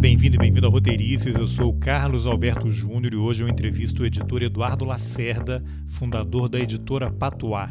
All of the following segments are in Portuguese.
bem-vindo e bem-vindo a Roteirices. Eu sou o Carlos Alberto Júnior e hoje eu entrevisto o editor Eduardo Lacerda, fundador da editora Patuá.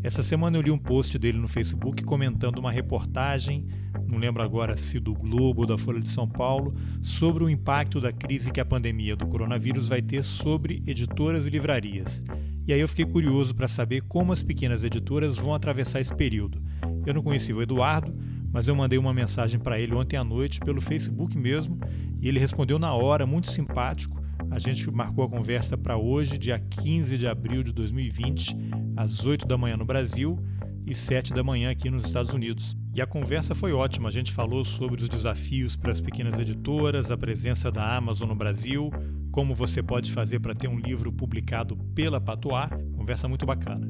Essa semana eu li um post dele no Facebook comentando uma reportagem, não lembro agora se do Globo ou da Folha de São Paulo, sobre o impacto da crise que a pandemia do coronavírus vai ter sobre editoras e livrarias. E aí eu fiquei curioso para saber como as pequenas editoras vão atravessar esse período. Eu não conheci o Eduardo, mas eu mandei uma mensagem para ele ontem à noite pelo Facebook mesmo e ele respondeu na hora, muito simpático. A gente marcou a conversa para hoje, dia 15 de abril de 2020, às 8 da manhã no Brasil e 7 da manhã aqui nos Estados Unidos. E a conversa foi ótima. A gente falou sobre os desafios para as pequenas editoras, a presença da Amazon no Brasil, como você pode fazer para ter um livro publicado pela Patois. Conversa muito bacana.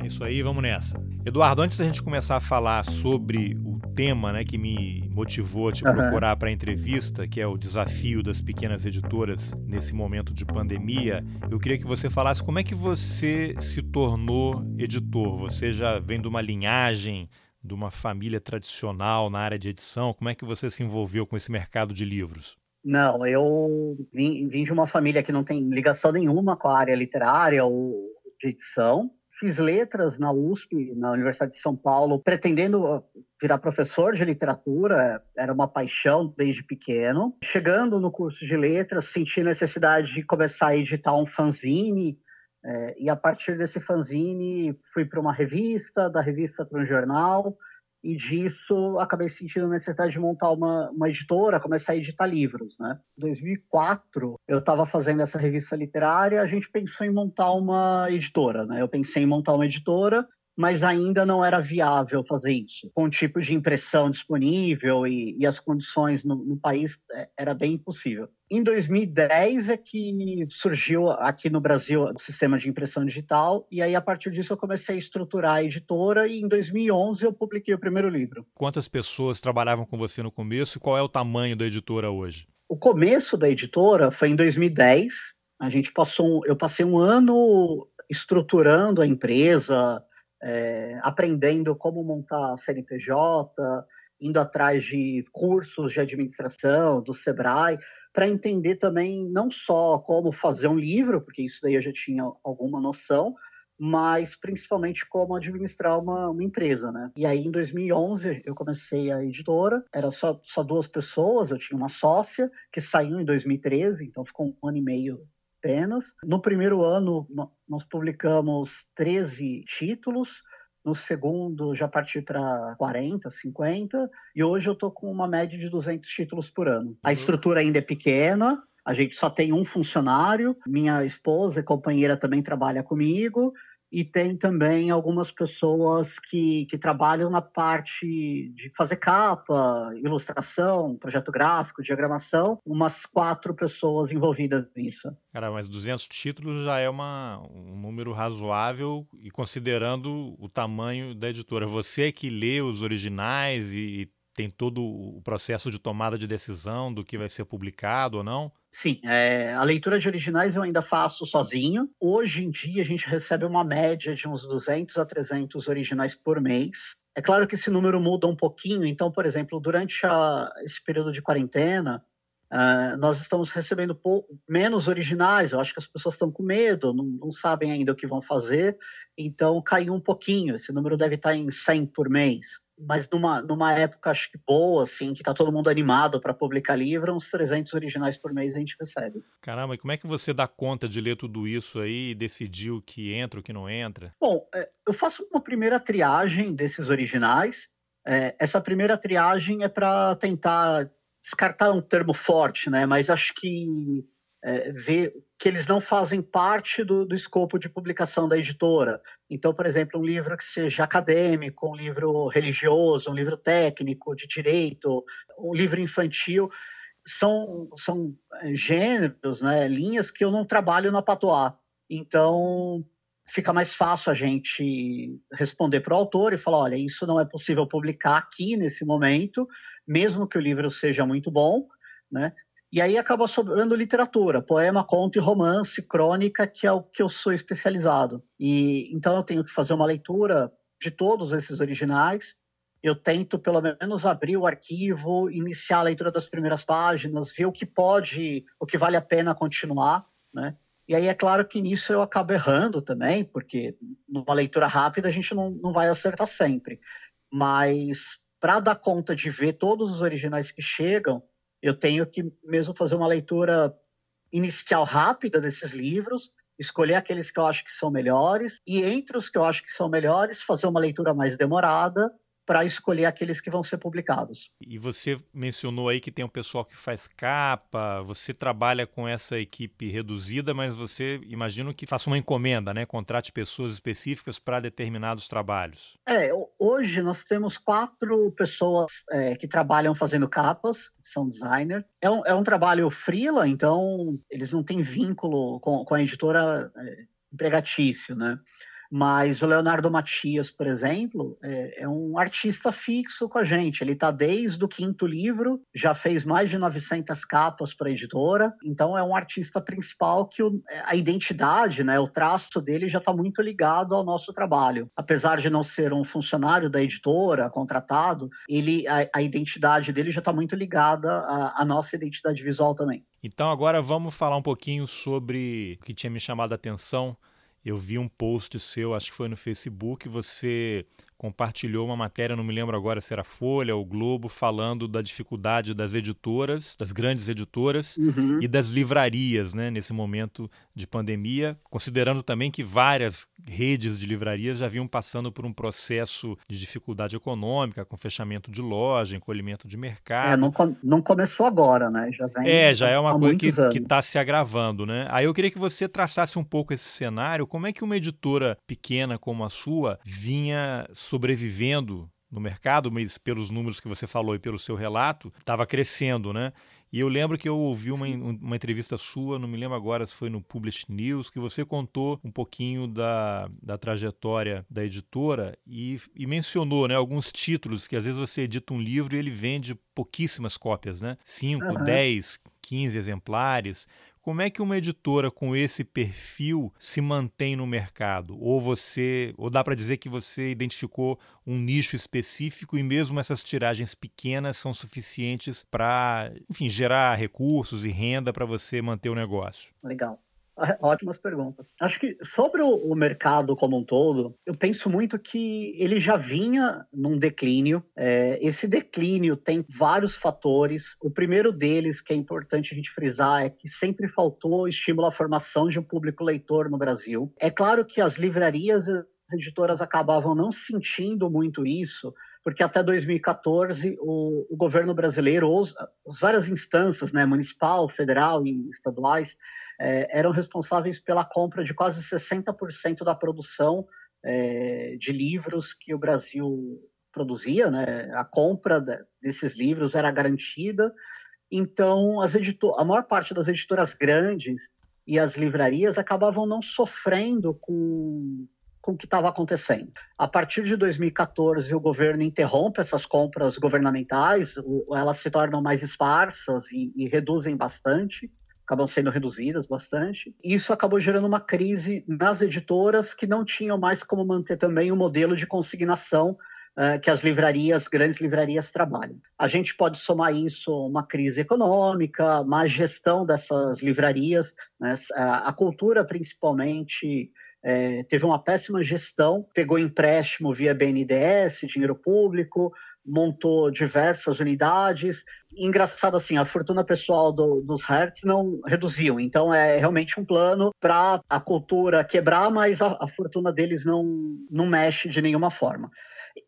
É isso aí, vamos nessa. Eduardo, antes da gente começar a falar sobre o tema né, que me motivou a te uhum. procurar para a entrevista, que é o desafio das pequenas editoras nesse momento de pandemia, eu queria que você falasse como é que você se tornou editor. Você já vem de uma linhagem de uma família tradicional na área de edição? Como é que você se envolveu com esse mercado de livros? Não, eu vim, vim de uma família que não tem ligação nenhuma com a área literária ou de edição fiz letras na USP, na Universidade de São Paulo, pretendendo virar professor de literatura, era uma paixão desde pequeno. Chegando no curso de letras, senti necessidade de começar a editar um fanzine, é, e a partir desse fanzine fui para uma revista, da revista para um jornal, e disso acabei sentindo a necessidade de montar uma, uma editora, começar a editar livros, né? Em 2004, eu estava fazendo essa revista literária, a gente pensou em montar uma editora, né? Eu pensei em montar uma editora mas ainda não era viável fazer isso. Com o tipo de impressão disponível e, e as condições no, no, país, é, era bem impossível. Em 2010 é que surgiu aqui no Brasil o sistema de impressão digital, e aí a partir disso eu comecei a estruturar a editora, e em 2011 eu publiquei o primeiro livro. Quantas pessoas trabalhavam com você no começo e qual é o tamanho da editora hoje? O começo da editora foi em 2010. A gente passou, eu passei um ano estruturando a empresa, é, aprendendo como montar CNPJ, indo atrás de cursos de administração do Sebrae, para entender também não só como fazer um livro, porque isso daí eu já tinha alguma noção, mas principalmente como administrar uma, uma, empresa, né? E aí, em 2011, eu comecei a editora, era só, só duas pessoas, eu tinha uma sócia, que saiu em 2013, então ficou um ano e meio apenas. No primeiro ano, nós publicamos 13 títulos. No segundo, já parti para 40, 50. E hoje eu estou com uma média de 200 títulos por ano. A uhum. estrutura ainda é pequena, a gente só tem um funcionário. Minha esposa e companheira também trabalha comigo e tem também algumas pessoas que, que trabalham na parte de fazer capa, ilustração, projeto gráfico, diagramação, umas quatro pessoas envolvidas nisso. Cara, mas 200 títulos já é uma, um número razoável e considerando o tamanho da editora. Você que lê os originais e tem todo o processo de tomada de decisão do que vai ser publicado ou não? Sim, é, a leitura de originais eu ainda faço sozinho. Hoje em dia a gente recebe uma média de uns 200 a 300 originais por mês. É claro que esse número muda um pouquinho, então, por exemplo, durante a, esse período de quarentena, Uh, nós estamos recebendo menos originais, eu acho que as pessoas estão com medo, não, não, sabem ainda o que vão fazer, então caiu um pouquinho, esse número deve estar em 100 por mês mas numa, numa época acho que boa, assim, que tá todo mundo animado para publicar livro, uns 300 originais por mês a gente recebe. Caramba, e como é que você dá conta de ler tudo isso aí e decidir o que entra, o que não entra? Bom, é, eu faço uma primeira triagem desses originais. É, essa primeira triagem é para tentar descartar um termo forte, né? Mas acho que é, ver que eles não fazem parte do, do, escopo de publicação da editora. Então, por exemplo, um livro que seja acadêmico, um livro religioso, um livro técnico, de direito, um livro infantil, são, são é, gêneros, né, linhas que eu não trabalho na Patois. Então, fica mais fácil a gente responder para o autor e falar: olha, isso não é possível publicar aqui nesse momento, mesmo que o livro seja muito bom, né? E aí acaba sobrando literatura, poema, conto e romance, crônica, que é o que eu sou especializado. E então eu tenho que fazer uma leitura de todos esses originais eu tento pelo menos abrir o arquivo, iniciar a leitura das primeiras páginas, ver o que pode, o que vale a pena continuar, né? E aí é claro que nisso eu acabo errando também, porque numa leitura rápida a gente não, não vai acertar sempre. Mas para dar conta de ver todos os originais que chegam, eu tenho que mesmo fazer uma leitura inicial rápida desses livros, escolher aqueles que eu acho que são melhores, e entre os que eu acho que são melhores, fazer uma leitura mais demorada para escolher aqueles que vão ser publicados. E você mencionou aí que tem um pessoal que faz capa, você trabalha com essa equipe reduzida, mas você imagino que faça uma encomenda, né? Contrate pessoas específicas para determinados trabalhos. É, hoje nós temos quatro pessoas é, que trabalham fazendo capas, são designer. É um, é um trabalho freela, então eles não têm vínculo com, com a editora é, empregatício, né? Mas o Leonardo Matias, por exemplo, é, é um artista fixo com a gente. Ele está desde o quinto livro, já fez mais de 900 capas para a editora. Então é um artista principal que o, a identidade, né, o traço dele já está muito ligado ao nosso trabalho. Apesar de não ser um funcionário da editora, contratado, ele a, a identidade dele já está muito ligada à, à nossa identidade visual também. Então agora vamos falar um pouquinho sobre o que tinha me chamado a atenção eu vi um post seu, acho que foi no Facebook, você compartilhou uma matéria, não me lembro agora se era Folha ou Globo, falando da dificuldade das editoras, das grandes editoras uhum. e das livrarias, né, nesse momento de pandemia, considerando também que várias redes de livrarias já vinham passando por um processo de dificuldade econômica, com fechamento de loja, encolhimento de mercado. É, não, não começou agora, né? Já vem é, já é uma coisa que está se agravando, né? Aí eu queria que você traçasse um pouco esse cenário, como é que uma editora pequena como a sua vinha sobrevivendo no mercado, mas pelos números que você falou e pelo seu relato, estava crescendo, né? E eu lembro que eu ouvi uma, uma entrevista sua, não me lembro agora se foi no Publish News, que você contou um pouquinho da, da trajetória da editora e, e mencionou né, alguns títulos que às vezes você edita um livro e ele vende pouquíssimas cópias, né? 5, uhum. 10, 15 exemplares. Como é que uma editora com esse perfil se mantém no mercado? Ou você, ou dá para dizer que você identificou um nicho específico e mesmo essas tiragens pequenas são suficientes para, enfim, gerar recursos e renda para você manter o negócio? Legal. Ótimas perguntas. Acho que sobre o, mercado como um todo, eu penso muito que ele já vinha num declínio. É, esse declínio tem vários fatores. O primeiro deles, que é importante a gente frisar, é que sempre faltou estímulo à formação de um público leitor no Brasil. É claro que as livrarias as editoras acabavam não sentindo muito isso, porque até 2014 o, o governo brasileiro, os, as várias instâncias, né, municipal, federal e estaduais, é, eram responsáveis pela compra de quase 60% da produção é, de livros que o Brasil produzia, né? A compra desses livros era garantida. Então, as editor a maior parte das editoras grandes e as livrarias acabavam não sofrendo com, com o que estava acontecendo. A partir de 2014, o governo interrompe essas compras governamentais, elas se tornam mais esparsas e, e reduzem bastante acabam sendo reduzidas bastante. Isso acabou gerando uma crise nas editoras que não tinham mais como manter também o modelo de consignação uh, que as livrarias, grandes livrarias, trabalham. A gente pode somar isso uma crise econômica, má gestão dessas livrarias, né? a cultura principalmente. É, teve uma péssima gestão, pegou empréstimo via BNDES, dinheiro público, montou diversas unidades. Engraçado assim, a fortuna pessoal do, dos Hertz não reduziu. Então é realmente um plano para a cultura quebrar, mas a, a, fortuna deles não, não mexe de nenhuma forma.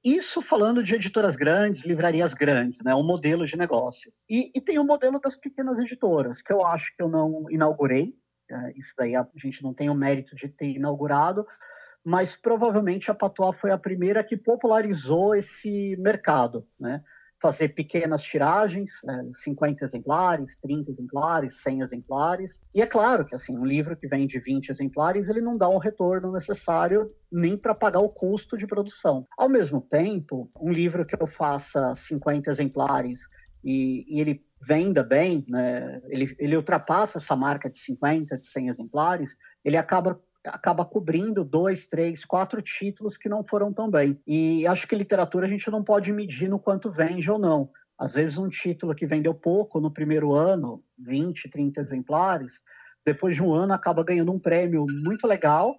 Isso falando de editoras grandes, livrarias grandes, né? Um modelo de negócio. E, e tem o modelo das pequenas editoras, que eu acho que eu não inaugurei. É, isso daí a gente não tem o mérito de ter inaugurado, mas provavelmente a Patois foi a primeira que popularizou esse mercado, né? Fazer pequenas tiragens, né? 50 exemplares, 30 exemplares, 100 exemplares. E é claro que assim, um livro que vende 20 exemplares, ele não dá um retorno necessário nem para pagar o custo de produção. Ao mesmo tempo, um livro que eu faça 50 exemplares e, e ele venda bem, né? ele, ele ultrapassa essa marca de 50, de 100 exemplares, ele acaba acaba cobrindo dois, três, quatro títulos que não foram tão bem. E acho que literatura a gente não pode medir no quanto vende ou não. Às vezes um título que vendeu pouco no primeiro ano, 20, 30 exemplares, depois de um ano acaba ganhando um prêmio muito legal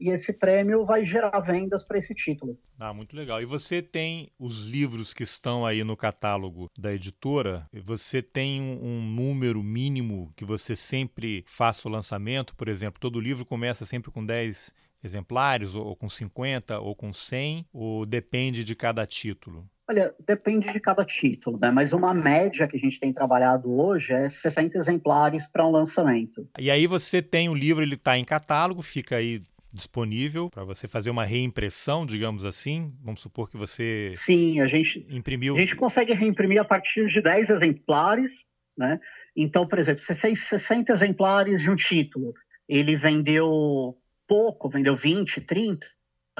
e esse prêmio vai gerar vendas para esse título. Ah, muito legal. E você tem os livros que estão aí no catálogo da editora? Você tem um número mínimo que você sempre faça o lançamento? Por exemplo, todo livro começa sempre com 10 exemplares, ou com 50, ou com 100, ou depende de cada título? Olha, depende de cada título, né? Mas uma média que a gente tem trabalhado hoje é 60 exemplares para um lançamento. E aí você tem o livro, ele está em catálogo, fica aí disponível para você fazer uma reimpressão, digamos assim? Vamos supor que você Sim, a gente imprimiu. A gente consegue reimprimir a partir de 10 exemplares, né? Então, por exemplo, você fez 60 exemplares de um título, ele vendeu pouco, vendeu 20, 30,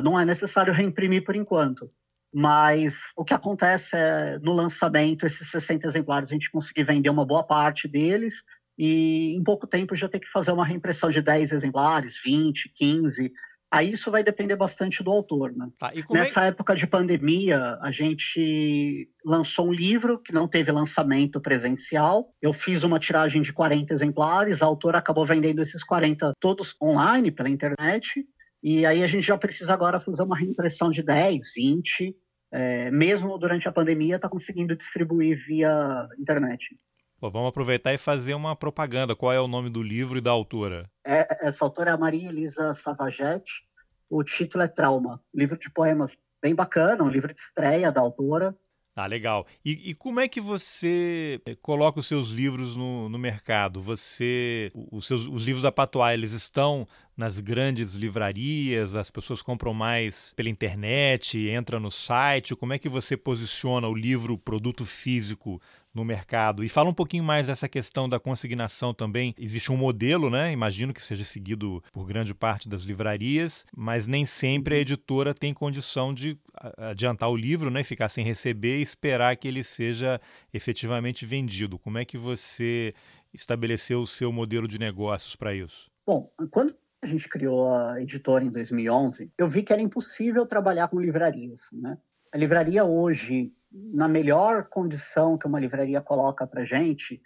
não é necessário reimprimir por enquanto. Mas o que acontece é, no lançamento, esses 60 exemplares, a gente conseguir vender uma boa parte deles e em pouco tempo já ter que fazer uma reimpressão de 10 exemplares, 20, 15. Aí isso vai depender bastante do autor. Né? Tá, é Nessa é... época de pandemia, a gente lançou um livro que não teve lançamento presencial. Eu fiz uma tiragem de 40 exemplares, a autora acabou vendendo esses 40 todos online, pela internet. E aí a gente já precisa agora fazer uma reimpressão de 10, 20, é, mesmo durante a pandemia, está conseguindo distribuir via internet. Pô, vamos aproveitar e fazer uma propaganda. Qual é o nome do livro e da autora? É, essa autora é a Maria Elisa Savagete. O título é Trauma. Livro de poemas bem bacana, um livro de estreia da autora. Ah, legal. E, e, como é que você eh, coloca os seus livros no, no mercado? Você, os seus os livros da Patois, eles estão nas grandes livrarias? As pessoas compram mais pela internet? Entra no site? Como é que você posiciona o livro, produto físico no mercado. E fala um pouquinho mais dessa questão da consignação também. Existe um modelo, né? Imagino que seja seguido por grande parte das livrarias, mas nem sempre a editora tem condição de adiantar o livro, né? Ficar sem receber e esperar que ele seja efetivamente vendido. Como é que você estabeleceu o seu modelo de negócios para isso? Bom, quando a gente criou a editora em 2011, eu vi que era impossível trabalhar com livrarias, né? A livraria hoje na melhor condição que uma livraria coloca para gente,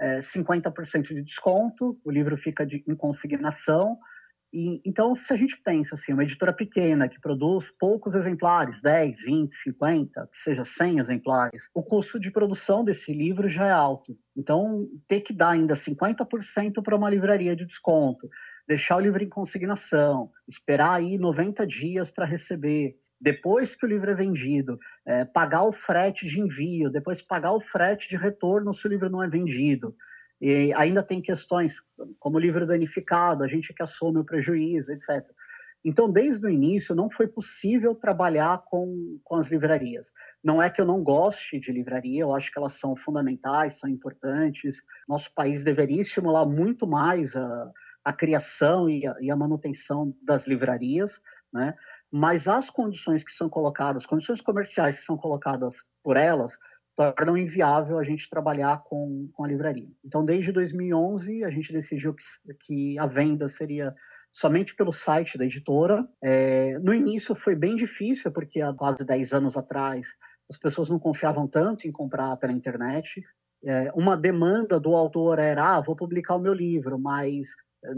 é 50% de desconto, o livro fica de, em consignação. E, então, se a gente pensa assim, uma editora pequena que produz poucos exemplares, 10, 20, 50, que seja 100 exemplares, o custo de produção desse livro já é alto. Então, ter que dar ainda 50% para uma livraria de desconto, deixar o livro em consignação, esperar aí 90 dias para receber, depois que o livro é vendido, é, pagar o frete de envio, depois pagar o frete de retorno se o livro não é vendido. E ainda tem questões como o livro danificado, a gente que assume o prejuízo, etc. Então, desde o início, não foi possível trabalhar com, com as livrarias. Não é que eu não goste de livraria, eu acho que elas são fundamentais, são importantes. Nosso país deveria estimular muito mais a, a criação e a, e a manutenção das livrarias, né? Mas as condições que são colocadas, condições comerciais que são colocadas por elas, tornam inviável a gente trabalhar com, com a livraria. Então, desde 2011, a gente decidiu que, que a venda seria somente pelo site da editora. É, no início foi bem difícil, porque há quase 10 anos atrás as pessoas não confiavam tanto em comprar pela internet. É, uma demanda do autor era: ah, vou publicar o meu livro, mas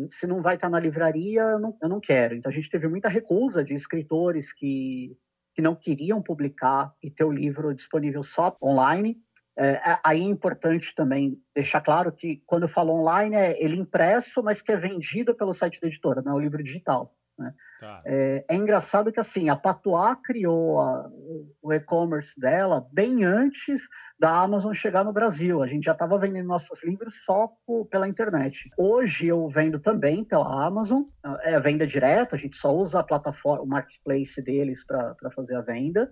se não vai estar na livraria, eu não, eu não quero. Então a gente teve muita recusa de escritores que, que não queriam publicar e ter o livro disponível só online. É, aí é importante também deixar claro que quando eu falo online é ele impresso, mas que é vendido pelo site da editora, não é o livro digital. Né? Tá. É, é, engraçado que assim a Patois criou a, o e-commerce dela bem antes da Amazon chegar no Brasil. A gente já estava vendendo nossos livros só por, pela internet. Hoje eu vendo também pela Amazon, é venda direta, a gente só usa a plataforma, o marketplace deles para fazer a venda.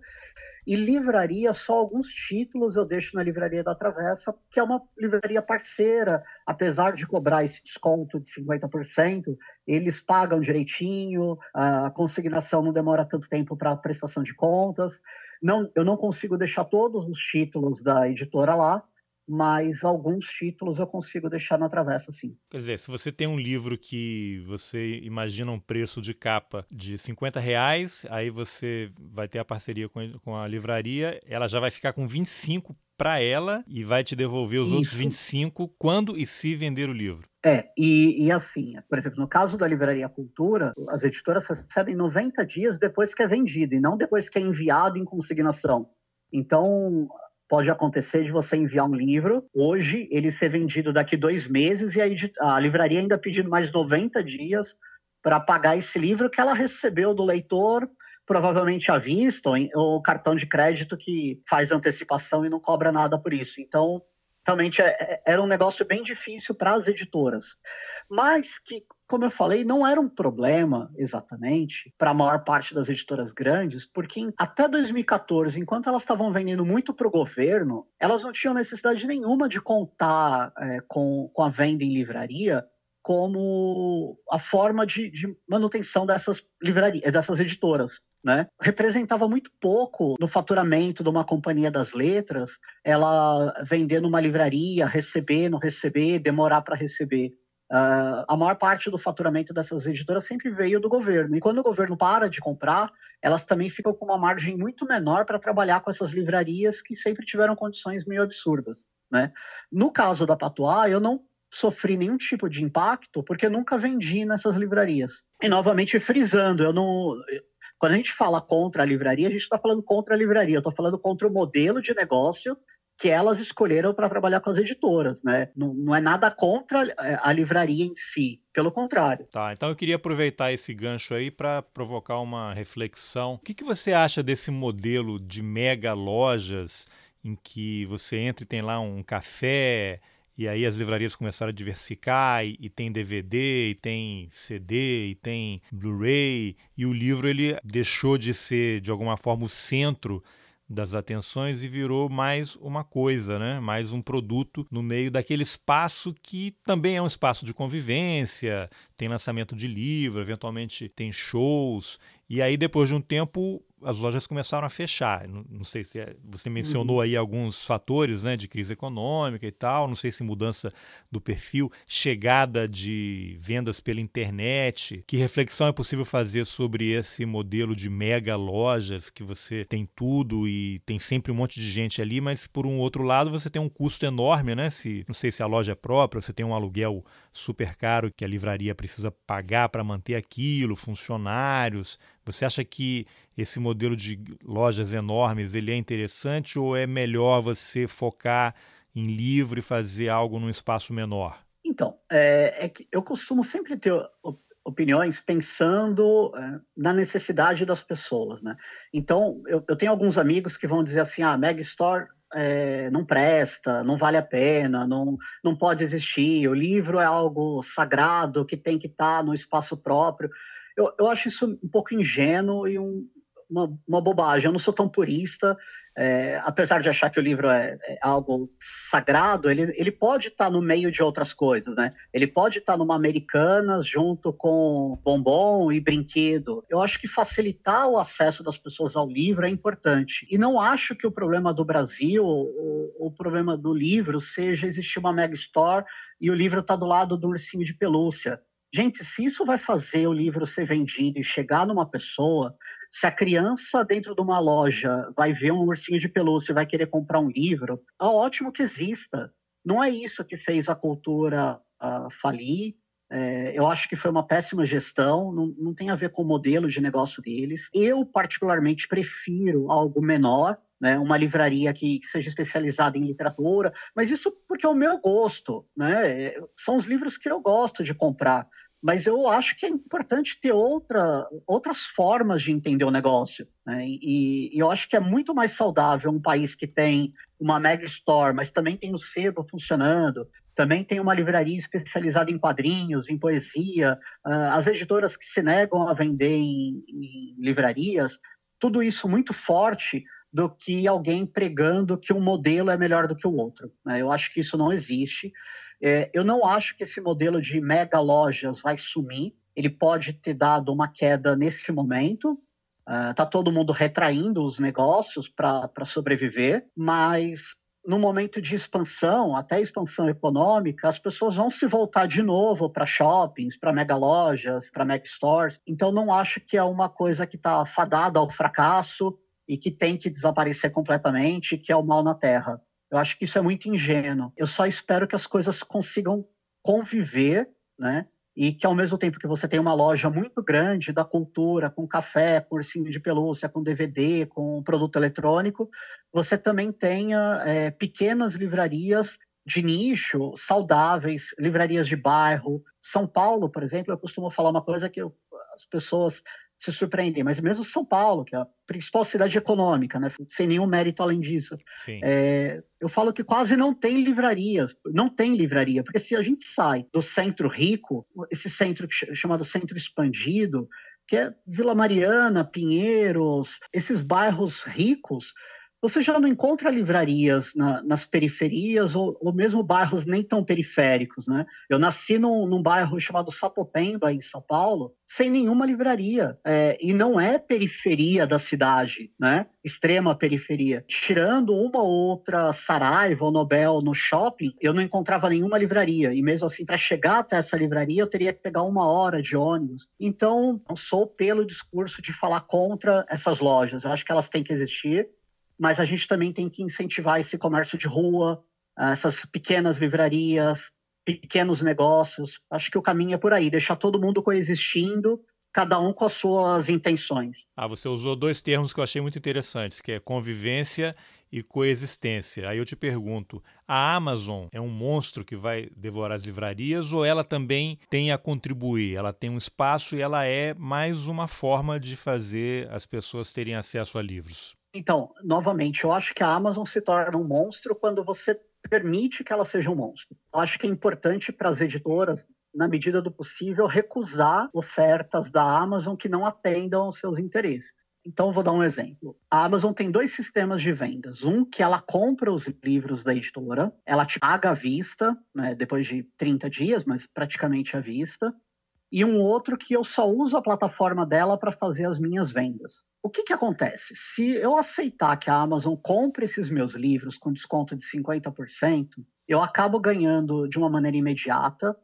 E livraria, só alguns títulos eu deixo na Livraria da Travessa, que é uma livraria parceira, apesar de cobrar esse desconto de 50%, eles pagam direitinho, a consignação não demora tanto tempo para prestação de contas. Não, eu não consigo deixar todos os títulos da editora lá, mas alguns títulos eu consigo deixar na travessa, sim. Quer dizer, se você tem um livro que você imagina um preço de capa de 50 reais, aí você vai ter a parceria com, a livraria, ela já vai ficar com 25 para ela e vai te devolver os Isso. outros 25 quando e se vender o livro. É, e, e, assim, por exemplo, no caso da Livraria Cultura, as editoras recebem 90 dias depois que é vendido e não depois que é enviado em consignação. Então, pode acontecer de você enviar um livro, hoje ele ser vendido daqui dois meses e a, a livraria ainda pedindo mais 90 dias para pagar esse livro que ela recebeu do leitor provavelmente à vista, ou cartão de crédito que faz antecipação e não cobra nada por isso. Então, realmente é, é, era um negócio bem difícil para as editoras. Mas que, como eu falei, não era um problema exatamente para a maior parte das editoras grandes, porque até 2014, enquanto elas estavam vendendo muito para o governo, elas não tinham necessidade nenhuma de contar é, com, com a venda em livraria como a forma de, de manutenção dessas livrarias, dessas editoras né? Representava muito pouco no faturamento de uma companhia das letras, ela vender numa livraria, receber, não receber, demorar para receber. Uh, a maior parte do faturamento dessas editoras sempre veio do governo. E quando o governo para de comprar, elas também ficam com uma margem muito menor para trabalhar com essas livrarias que sempre tiveram condições meio absurdas. Né? No caso da Patois, eu não sofri nenhum tipo de impacto porque nunca vendi nessas livrarias. E novamente frisando, eu não, quando a gente fala contra a livraria, a gente está falando contra a livraria, eu estou falando contra o modelo de negócio que elas escolheram para trabalhar com as editoras, né? Não, não, é nada contra é, a livraria em si, pelo contrário. Tá, então eu queria aproveitar esse gancho aí para provocar uma reflexão. O que, que você acha desse modelo de mega lojas em que você entra e tem lá um café, e aí as livrarias começaram a diversificar e, e tem DVD, e tem CD, e tem Blu-ray, e o livro ele deixou de ser de alguma forma o centro das atenções e virou mais uma coisa, né? mais um produto no meio daquele espaço que também é um espaço de convivência, tem lançamento de livro, eventualmente tem shows, e aí depois de um tempo as lojas começaram a fechar. Não, não sei se é, você mencionou uhum. aí alguns fatores, né, de crise econômica e tal. Não sei se mudança do perfil, chegada de vendas pela internet. Que reflexão é possível fazer sobre esse modelo de mega lojas que você tem tudo e tem sempre um monte de gente ali, mas por um outro lado você tem um custo enorme, né? Se não sei se a loja é própria, você tem um aluguel super caro que a livraria precisa pagar para manter aquilo, funcionários. Você acha que esse modelo de lojas enormes ele é interessante ou é melhor você focar em livro e fazer algo num espaço menor? Então, é, é que eu costumo sempre ter opiniões pensando é, na necessidade das pessoas, né? Então, eu, eu, tenho alguns amigos que vão dizer assim, ah, Meg Store é, não presta, não vale a pena, não, não pode existir, o livro é algo sagrado que tem que estar tá no espaço próprio. Eu, eu acho isso um pouco ingênuo e um, uma, uma bobagem. Eu não sou tão purista, é, apesar de achar que o livro é, é algo sagrado, ele, ele pode estar tá no meio de outras coisas, né? Ele pode estar tá numa Americanas junto com bombom e brinquedo. Eu acho que facilitar o acesso das pessoas ao livro é importante. E não acho que o problema do Brasil, o, o problema do livro, seja existir uma mega store e o livro está do lado do ursinho de pelúcia. Gente, se isso vai fazer o livro ser vendido e chegar numa pessoa, se a criança dentro de uma loja vai ver um ursinho de pelúcia e vai querer comprar um livro, é ótimo que exista. Não é isso que fez a cultura uh, falir. É, eu acho que foi uma péssima gestão, não, não tem a ver com o modelo de negócio deles. Eu, particularmente, prefiro algo menor, né, uma livraria que, que, seja especializada em literatura, mas isso porque é o meu gosto, né? São os livros que eu gosto de comprar. Mas eu acho que é importante ter outra, outras formas de entender o negócio. Né? E, e, eu acho que é muito mais saudável um país que tem uma mega store, mas também tem o sebo funcionando, também tem uma livraria especializada em quadrinhos, em poesia, uh, as editoras que se negam a vender em, em livrarias, tudo isso muito forte do que alguém pregando que um modelo é melhor do que o outro. Né? Eu acho que isso não existe. É, eu não acho que esse modelo de mega lojas vai sumir. Ele pode ter dado uma queda nesse momento. Está uh, todo mundo retraindo os negócios para sobreviver, mas no momento de expansão, até expansão econômica, as pessoas vão se voltar de novo para shoppings, para mega lojas, para mega stores. Então, não acho que é uma coisa que está fadada ao fracasso e que tem que desaparecer completamente, que é o mal na Terra. Eu acho que isso é muito ingênuo. Eu só espero que as coisas consigam conviver, né? E que ao mesmo tempo que você tem uma loja muito grande da cultura, com café, com ursinho de pelúcia, com DVD, com produto eletrônico, você também tenha é, pequenas livrarias de nicho, saudáveis, livrarias de bairro. São Paulo, por exemplo, eu costumo falar uma coisa que eu, as pessoas se surpreendem, mas mesmo São Paulo, que é a principal cidade econômica, né, sem nenhum mérito além disso, é, eu falo que quase não tem livrarias, não tem livraria, porque se a gente sai do centro rico, esse centro chamado centro expandido, que é Vila Mariana, Pinheiros, esses bairros ricos, você já não encontra livrarias na, nas periferias ou, ou, mesmo bairros nem tão periféricos, né? Eu nasci num, num bairro chamado Sapopemba, em São Paulo, sem nenhuma livraria. É, e não é periferia da cidade, né? Extrema periferia. Tirando uma ou outra Saraiva ou Nobel no shopping, eu não encontrava nenhuma livraria. E mesmo assim, para chegar até essa livraria, eu teria que pegar uma hora de ônibus. Então, não sou pelo discurso de falar contra essas lojas. Eu acho que elas têm que existir mas a gente também tem que incentivar esse comércio de rua, essas pequenas livrarias, pequenos negócios. Acho que o caminho é por aí, deixar todo mundo coexistindo, cada um com as suas intenções. Ah, você usou dois termos que eu achei muito interessantes, que é convivência e coexistência. Aí eu te pergunto, a Amazon é um monstro que vai devorar as livrarias ou ela também tem a contribuir? Ela tem um espaço e ela é mais uma forma de fazer as pessoas terem acesso a livros? Então, novamente, eu acho que a Amazon se torna um monstro quando você permite que ela seja um monstro. Eu acho que é importante para as editoras, na medida do possível, recusar ofertas da Amazon que não atendam aos seus interesses. Então, vou dar um exemplo. A Amazon tem dois sistemas de vendas. Um que ela compra os livros da editora, ela te paga à vista, né, depois de 30 dias, mas praticamente à vista e um outro que eu só uso a plataforma dela para fazer as minhas vendas. O que, que acontece? Se eu aceitar que a Amazon compre esses meus livros com desconto de 50%, eu acabo ganhando de uma maneira imediata,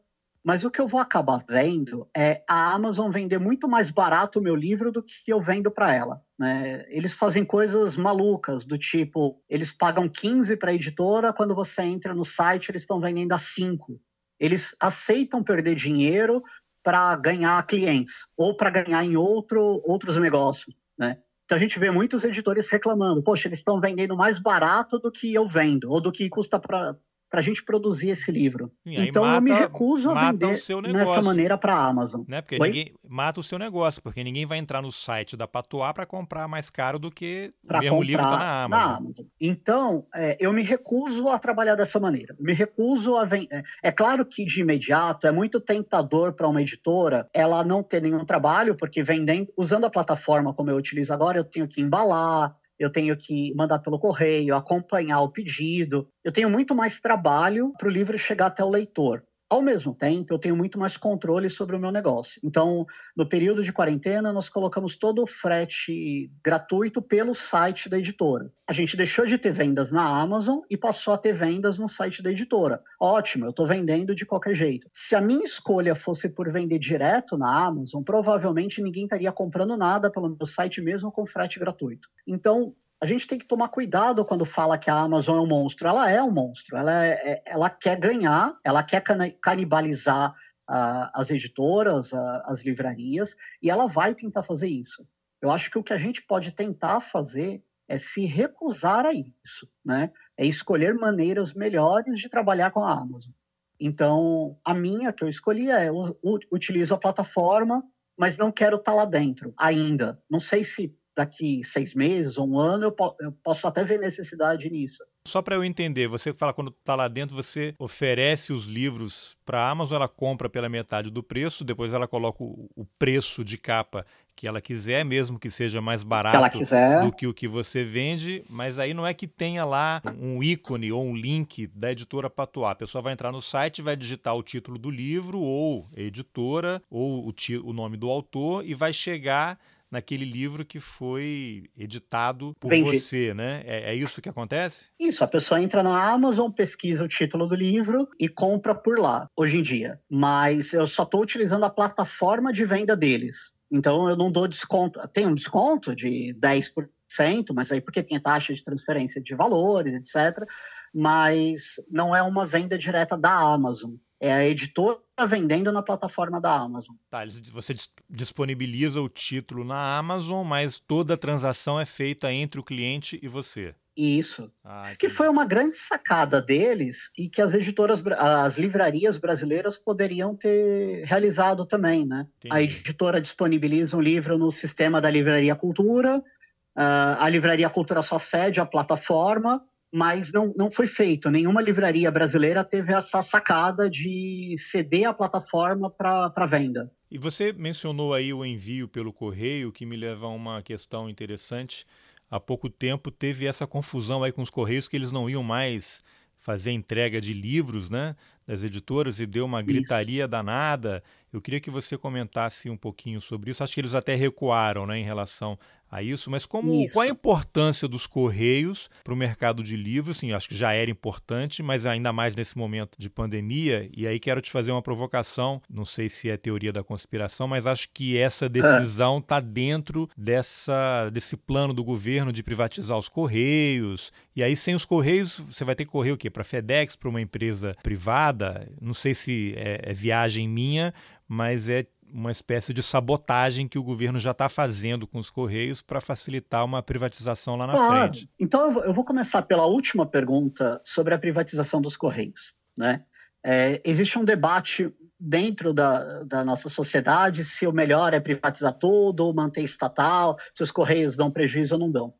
mas o que eu vou acabar vendo é a Amazon vender muito mais barato o meu livro do que eu vendo para ela. Né? Eles fazem coisas malucas, do tipo, eles pagam 15 para a editora, quando você entra no site, eles estão vendendo a 5. Eles aceitam perder dinheiro para ganhar clientes ou para ganhar em outro, outros negócios, né? Então a gente vê muitos editores reclamando, poxa, eles estão vendendo mais barato do que eu vendo, ou do que custa para para a gente produzir esse livro. então mata, eu me recuso a vender dessa maneira para a Amazon. Né? Porque Oi? ninguém mata o seu negócio, porque ninguém vai entrar no site da Patois para comprar mais caro do que pra o mesmo livro está na Amazon. na Amazon. Então é, eu me recuso a trabalhar dessa maneira. Me recuso a vender. É, é claro que de imediato é muito tentador para uma editora ela não ter nenhum trabalho, porque vendendo, usando a plataforma como eu utilizo agora, eu tenho que embalar, eu tenho que mandar pelo correio, acompanhar o pedido. Eu tenho muito mais trabalho para o livro chegar até o leitor. Ao mesmo tempo, eu tenho muito mais controle sobre o meu negócio. Então, no período de quarentena, nós colocamos todo o frete gratuito pelo site da editora. A gente deixou de ter vendas na Amazon e passou a ter vendas no site da editora. Ótimo, eu estou vendendo de qualquer jeito. Se a minha escolha fosse por vender direto na Amazon, provavelmente ninguém estaria comprando nada pelo meu site mesmo com frete gratuito. Então, a gente tem que tomar cuidado quando fala que a Amazon é um monstro. Ela é um monstro. Ela, é, é ela quer ganhar, ela quer canibalizar uh, as editoras, uh, as livrarias, e ela vai tentar fazer isso. Eu acho que o que a gente pode tentar fazer é se recusar a isso, né? É escolher maneiras melhores de trabalhar com a Amazon. Então, a minha que eu escolhi é eu utilizo a plataforma, mas não quero estar tá lá dentro ainda. Não sei se daqui seis meses ou um ano, eu, po eu posso até ver necessidade nisso. Só para eu entender, você fala quando está lá dentro, você oferece os livros para a Amazon, ela compra pela metade do preço, depois ela coloca o, o preço de capa que ela quiser, mesmo que seja mais barato que do que o que você vende, mas aí não é que tenha lá um ícone ou um link da editora Patois. A pessoa vai entrar no site, vai digitar o título do livro, ou editora, ou o, o nome do autor, e vai chegar naquele livro que foi editado por Vendi. você, né? É, é, isso que acontece? Isso, a pessoa entra na Amazon, pesquisa o título do livro e compra por lá, hoje em dia. Mas eu só estou utilizando a plataforma de venda deles. Então eu não dou desconto. Tem um desconto de 10%, mas aí porque tem a taxa de transferência de valores, etc. Mas não é uma venda direta da Amazon. É a editora vendendo na plataforma da Amazon. Tá, você disponibiliza o título na Amazon, mas toda a transação é feita entre o cliente e você. Isso. Ah, que foi uma grande sacada deles e que as editoras, as livrarias brasileiras poderiam ter realizado também, né? Entendi. A editora disponibiliza um livro no sistema da Livraria Cultura, uh, a Livraria Cultura só cede a plataforma, mas não, não foi feito. Nenhuma livraria brasileira teve essa sacada de ceder a plataforma para venda. E você mencionou aí o envio pelo correio, que me leva a uma questão interessante há pouco tempo teve essa confusão aí com os Correios que eles não iam mais fazer entrega de livros, né, das editoras e deu uma gritaria isso. danada. Eu queria que você comentasse um pouquinho sobre isso. Acho que eles até recuaram, né, em relação a isso, mas como isso. qual a importância dos correios para o mercado de livros? Sim, acho que já era importante, mas ainda mais nesse momento de pandemia. E aí quero te fazer uma provocação. Não sei se é teoria da conspiração, mas acho que essa decisão está dentro dessa desse plano do governo de privatizar os correios. E aí sem os correios você vai ter que correr o quê? Para FedEx, para uma empresa privada? Não sei se é, é viagem minha, mas é uma espécie de sabotagem que o governo já está fazendo com os Correios para facilitar uma privatização lá na claro. frente. Então eu vou começar pela última pergunta sobre a privatização dos Correios. Né? É, existe um debate dentro da, da, nossa sociedade se o melhor é privatizar tudo ou manter estatal, se os Correios dão prejuízo ou não dão.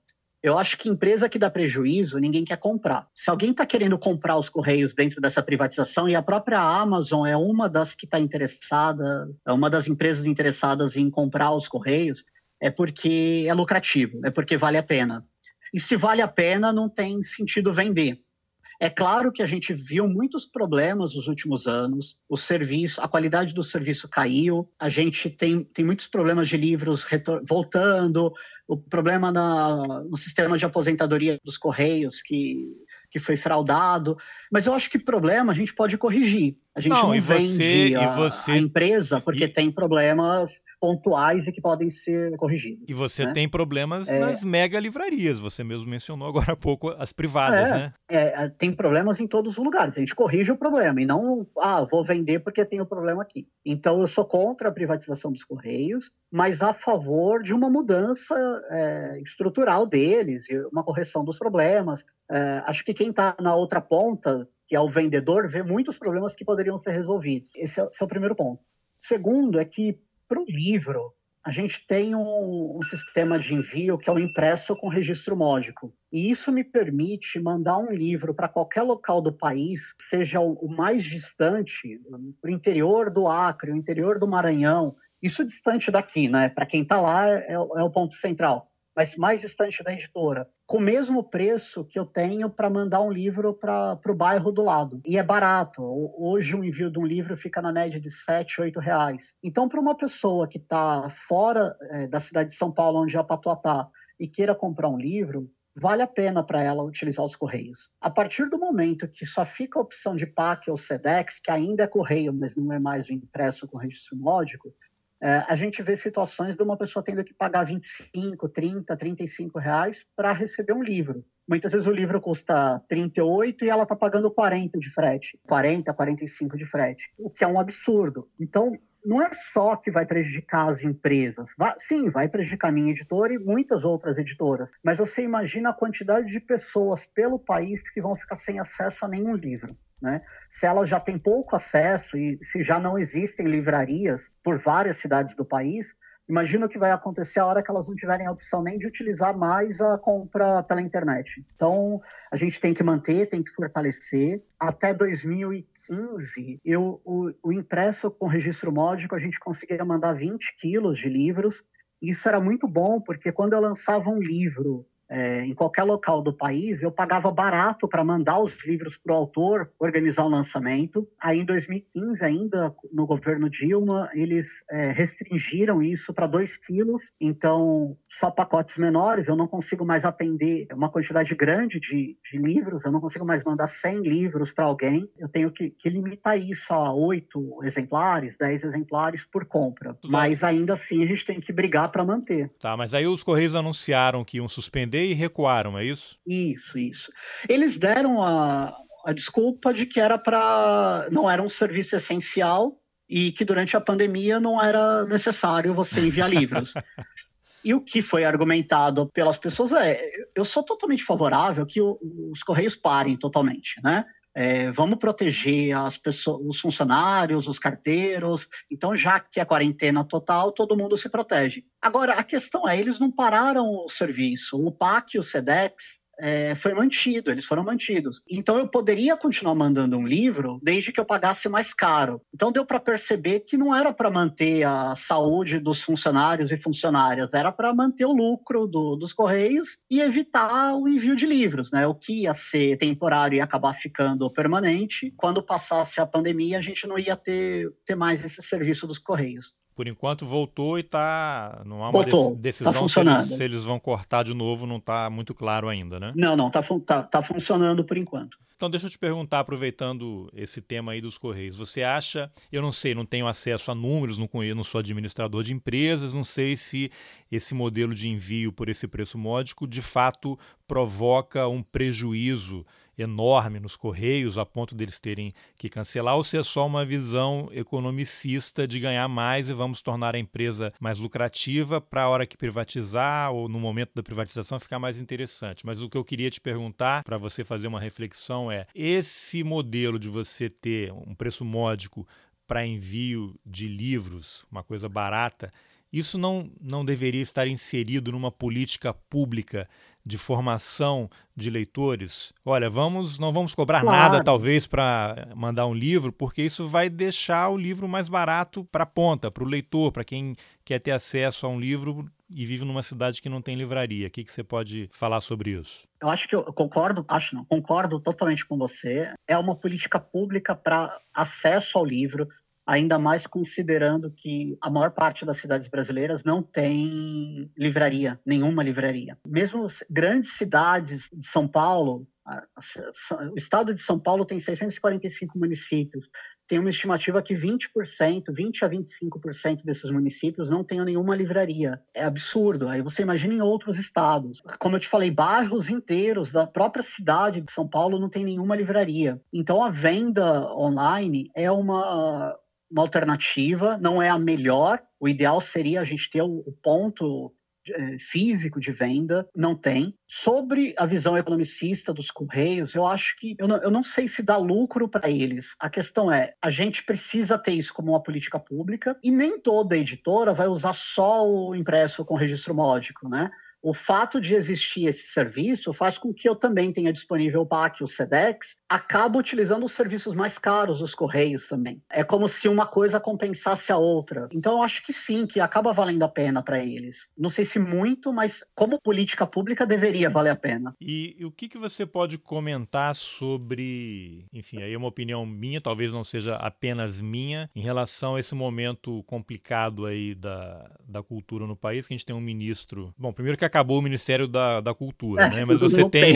Eu acho que empresa que dá prejuízo, ninguém quer comprar. Se alguém está querendo comprar os Correios dentro dessa privatização, e a própria Amazon é uma das que está interessada, é uma das empresas interessadas em comprar os Correios, é porque é lucrativo, é porque vale a pena. E se vale a pena, não tem sentido vender. É claro que a gente viu muitos problemas nos últimos anos, o serviço, a qualidade do serviço caiu, a gente tem, tem muitos problemas de livros voltando, o problema na, no sistema de aposentadoria dos Correios, que, que foi fraudado, mas eu acho que problema a gente pode corrigir. A gente não, não vende você, a, você, a, empresa porque e... tem problemas pontuais e que podem ser corrigidos. E você né? tem problemas é... nas mega livrarias, você mesmo mencionou agora há pouco as privadas, é, né? É, tem problemas em todos os lugares. A gente corrige o problema e não, ah, vou vender porque tem o um problema aqui. Então eu sou contra a privatização dos Correios, mas a favor de uma mudança é, estrutural deles e uma correção dos problemas. É, acho que quem está na outra ponta que é o vendedor, vê muitos problemas que poderiam ser resolvidos. Esse é, esse é o primeiro ponto. Segundo é que, para o livro, a gente tem um, um, sistema de envio que é o impresso com registro módico. E isso me permite mandar um livro para qualquer local do país, seja o, o mais distante, o interior do Acre, o interior do Maranhão, isso distante daqui, né? Para quem está lá é, é o ponto central mas mais distante da editora, com o mesmo preço que eu tenho para mandar um livro para o bairro do lado. E é barato. Hoje o envio de um livro fica na média de 7, 8 reais. Então, para uma pessoa que está fora é, da cidade de São Paulo, onde a Patuá está, e queira comprar um livro, vale a pena para ela utilizar os correios. A partir do momento que só fica a opção de PAC ou SEDEX, que ainda é correio, mas não é mais o impresso com registro módico, é, a gente vê situações de uma pessoa tendo que pagar 25, 30, 35 reais para receber um livro. Muitas vezes o livro custa 38 e ela está pagando 40 de frete, 40, 45 de frete, o que é um absurdo. Então, não é só que vai prejudicar as empresas. Vai, sim, vai prejudicar a minha editora e muitas outras editoras. Mas você imagina a quantidade de pessoas pelo país que vão ficar sem acesso a nenhum livro. Né? Se elas já têm pouco acesso e se já não existem livrarias por várias cidades do país, imagina o que vai acontecer a hora que elas não tiverem a opção nem de utilizar mais a compra pela internet. Então, a gente tem que manter, tem que fortalecer. Até 2015, eu, o, o impresso com registro módico, a gente conseguia mandar 20 quilos de livros. Isso era muito bom, porque quando eu lançava um livro é, em qualquer local do país, eu pagava barato para mandar os livros para o autor organizar o lançamento. Aí, em 2015, ainda no governo Dilma, eles é, restringiram isso para 2 quilos, então só pacotes menores. Eu não consigo mais atender uma quantidade grande de, de livros, eu não consigo mais mandar 100 livros para alguém. Eu tenho que, que, limitar isso a 8 exemplares, 10 exemplares por compra. Mas ainda assim, a gente tem que brigar para manter. Tá, mas aí os Correios anunciaram que iam suspender e recuaram, é isso? Isso, isso. Eles deram a, a desculpa de que era para não era um serviço essencial e que durante a pandemia não era necessário você enviar livros. E o que foi argumentado pelas pessoas é: eu sou totalmente favorável que os correios parem totalmente, né? É, vamos proteger as pessoas, os funcionários, os carteiros. Então, já que é quarentena total, todo mundo se protege. Agora, a questão é, eles não pararam o serviço. O PAC e o SEDEX é, foi mantido, eles foram mantidos. Então eu poderia continuar mandando um livro desde que eu pagasse mais caro. Então deu para perceber que não era para manter a saúde dos funcionários e funcionárias, era para manter o lucro do, dos correios e evitar o envio de livros, né? O que ia ser temporário e acabar ficando permanente. Quando passasse a pandemia, a gente não ia ter, ter mais esse serviço dos correios por enquanto voltou e tá não há uma voltou, tá decisão tá se, eles, se, eles, vão cortar de novo, não está muito claro ainda, né? Não, não, tá, tá, tá funcionando por enquanto. Então deixa eu te perguntar, aproveitando esse tema aí dos Correios, você acha, eu não sei, não tenho acesso a números, não conheço, não sou administrador de empresas, não sei se esse modelo de envio por esse preço módico de fato provoca um prejuízo enorme nos Correios, a ponto deles terem que cancelar, ou se é só uma visão economicista de ganhar mais e vamos tornar a empresa mais lucrativa para a hora que privatizar ou no momento da privatização ficar mais interessante. Mas o que eu queria te perguntar, para você fazer uma reflexão, é: esse modelo de você ter um preço módico para envio de livros, uma coisa barata, isso não, não deveria estar inserido numa política pública de formação de leitores? Olha, vamos, não vamos cobrar claro. nada talvez para mandar um livro, porque isso vai deixar o livro mais barato para a ponta, para o leitor, para quem quer ter acesso a um livro e vive numa cidade que não tem livraria. O que, que você pode falar sobre isso? Eu acho que eu concordo, acho não, concordo totalmente com você. É uma política pública para acesso ao livro, ainda mais considerando que a maior parte das cidades brasileiras não tem livraria, nenhuma livraria. Mesmo grandes cidades de São Paulo, o estado de São Paulo tem 645 municípios. Tem uma estimativa que 20%, 20 a 25% desses municípios não tenham nenhuma livraria. É absurdo. Aí você imagina em outros estados. Como eu te falei, bairros inteiros da própria cidade de São Paulo não tem nenhuma livraria. Então a venda online é uma uma alternativa, não é a melhor. O ideal seria a gente ter o, ponto é, físico de venda, não tem. Sobre a visão economicista dos Correios, eu acho que eu não, eu não sei se dá lucro para eles. A questão é, a gente precisa ter isso como uma política pública e nem toda editora vai usar só o impresso com registro módico, né? O fato de existir esse serviço faz com que eu também tenha disponível o PAC, o SEDEX, acaba utilizando os serviços mais caros, os Correios também. É como se uma coisa compensasse a outra. Então, eu acho que sim, que acaba valendo a pena para eles. Não sei se muito, mas como política pública deveria valer a pena. E, e o que, que você pode comentar sobre, enfim, aí é uma opinião minha, talvez não seja apenas minha, em relação a esse momento complicado aí da, da cultura no país, que a gente tem um ministro. Bom, primeiro que acabou o Ministério da, da Cultura, é, né? Mas você tem,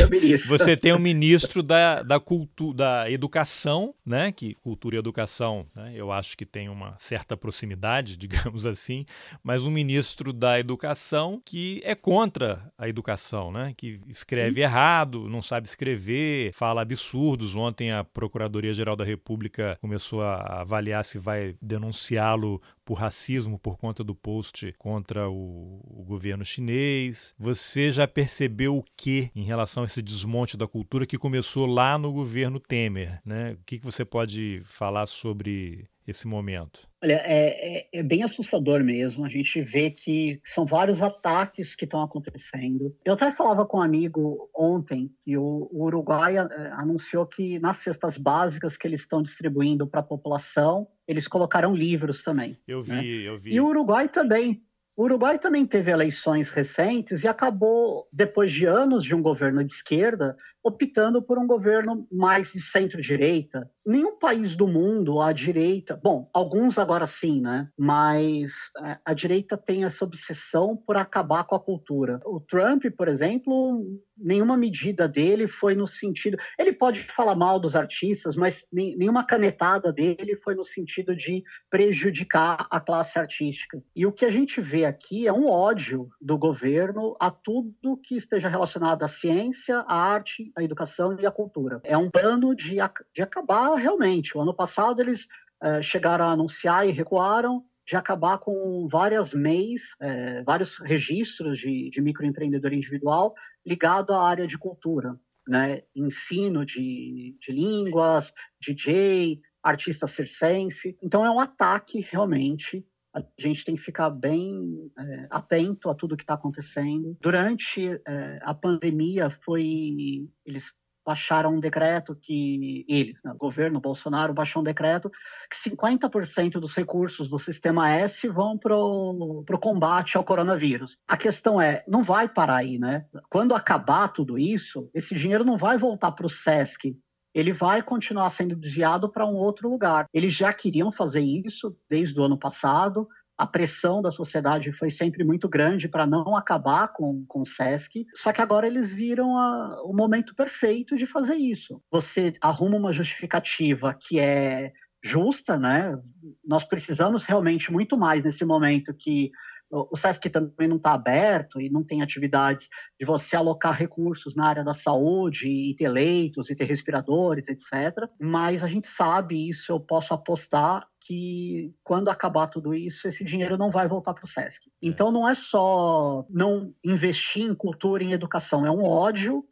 você tem um ministro da, da, cultu, da Educação, né? Que cultura e educação, né? eu acho que tem uma certa proximidade, digamos assim, mas um ministro da Educação que é contra a educação, né? Que escreve Sim. errado, não sabe escrever, fala absurdos. Ontem a Procuradoria-Geral da República começou a avaliar se vai denunciá-lo por racismo por conta do post contra o, o, governo chinês. Você já percebeu o que em relação a esse desmonte da cultura que começou lá no governo Temer? Né? O que, que você pode falar sobre esse momento? Olha, é, é, é, bem assustador mesmo. A gente vê que são vários ataques que estão acontecendo. Eu até falava com um amigo ontem que o, o Uruguai é, anunciou que nas cestas básicas que eles estão distribuindo para a população, eles colocaram livros também. Eu vi, né? eu vi. E o Uruguai também. O Uruguai também teve eleições recentes e acabou, depois de anos de um governo de esquerda, optando por um governo mais de centro-direita. Nenhum país do mundo, a direita, bom, alguns agora sim, né? Mas é, a direita tem essa obsessão por acabar com a cultura. O Trump, por exemplo, nenhuma medida dele foi no sentido. Ele pode falar mal dos artistas, mas nenhuma canetada dele foi no sentido de prejudicar a classe artística. E o que a gente vê aqui é um ódio do governo a tudo que esteja relacionado à ciência, à arte a educação e a cultura. É um plano de, de acabar realmente. O ano passado eles é, chegaram a anunciar e recuaram de acabar com várias MEIs, é, vários registros de, de microempreendedor individual ligado à área de cultura, né? ensino de, de línguas, DJ, artista circense. Então é um ataque realmente a gente tem que ficar bem é, atento a tudo que está acontecendo. Durante é, a pandemia, foi eles baixaram um decreto que eles, né, o governo Bolsonaro baixou um decreto que 50% dos recursos do sistema S vão para o combate ao coronavírus. A questão é, não vai parar aí, né? Quando acabar tudo isso, esse dinheiro não vai voltar para o SESC, ele vai continuar sendo desviado para um outro lugar. Eles já queriam fazer isso desde o ano passado. A pressão da sociedade foi sempre muito grande para não acabar com, com o SESC, só que agora eles viram a, o momento perfeito de fazer isso. Você arruma uma justificativa que é justa, né? Nós precisamos realmente muito mais nesse momento que o SESC também não está aberto e não tem atividades de você alocar recursos na área da saúde e ter leitos e ter respiradores, etc. Mas a gente sabe isso, eu posso apostar que quando acabar tudo isso, esse dinheiro não vai voltar para o SESC. É. Então não é só não investir em cultura e em educação, é um ódio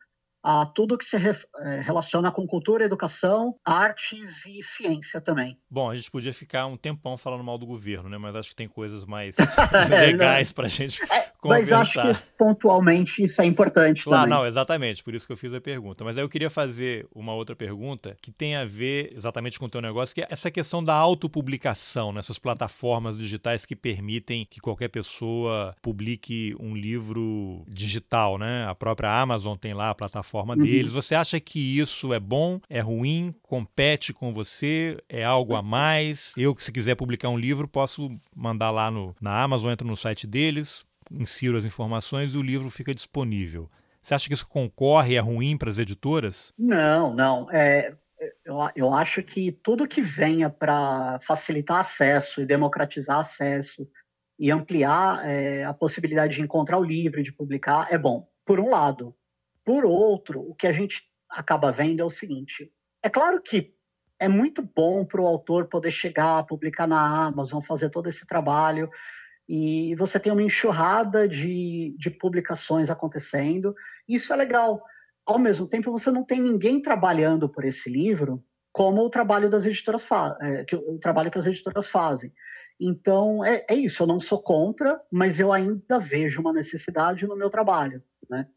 a tudo que se re, é, relaciona com cultura, educação, artes e ciência também. Bom, a gente podia ficar um tempão falando mal do governo, né? Mas acho que tem coisas mais é, legais para a gente é, Mas acho que pontualmente isso é importante claro, também. Não, exatamente, por isso que eu fiz a pergunta. Mas aí eu queria fazer uma outra pergunta que tem a ver exatamente com o teu negócio, que é essa questão da autopublicação, nessas plataformas digitais que permitem que qualquer pessoa publique um livro digital, né? A própria Amazon tem lá a plataforma plataforma uhum. deles. Você acha que isso é bom, é ruim, compete com você, é algo a mais? Eu, que se quiser publicar um livro, posso mandar lá no, na Amazon, entro no site deles, insiro as informações e o livro fica disponível. Você acha que isso concorre, é ruim para as editoras? Não, não. É, eu, eu acho que tudo que venha para facilitar acesso e democratizar acesso e ampliar é, a possibilidade de encontrar o livro, de publicar, é bom. Por um lado. Por outro, o que a gente acaba vendo é o seguinte: é claro que é muito bom para o autor poder chegar, publicar na Amazon, fazer todo esse trabalho, e você tem uma enxurrada de, de publicações acontecendo. Isso é legal. Ao mesmo tempo, você não tem ninguém trabalhando por esse livro como o trabalho das editoras é, que, o trabalho que as editoras fazem. Então é, é, isso. Eu não sou contra, mas eu ainda vejo uma necessidade no meu trabalho, né?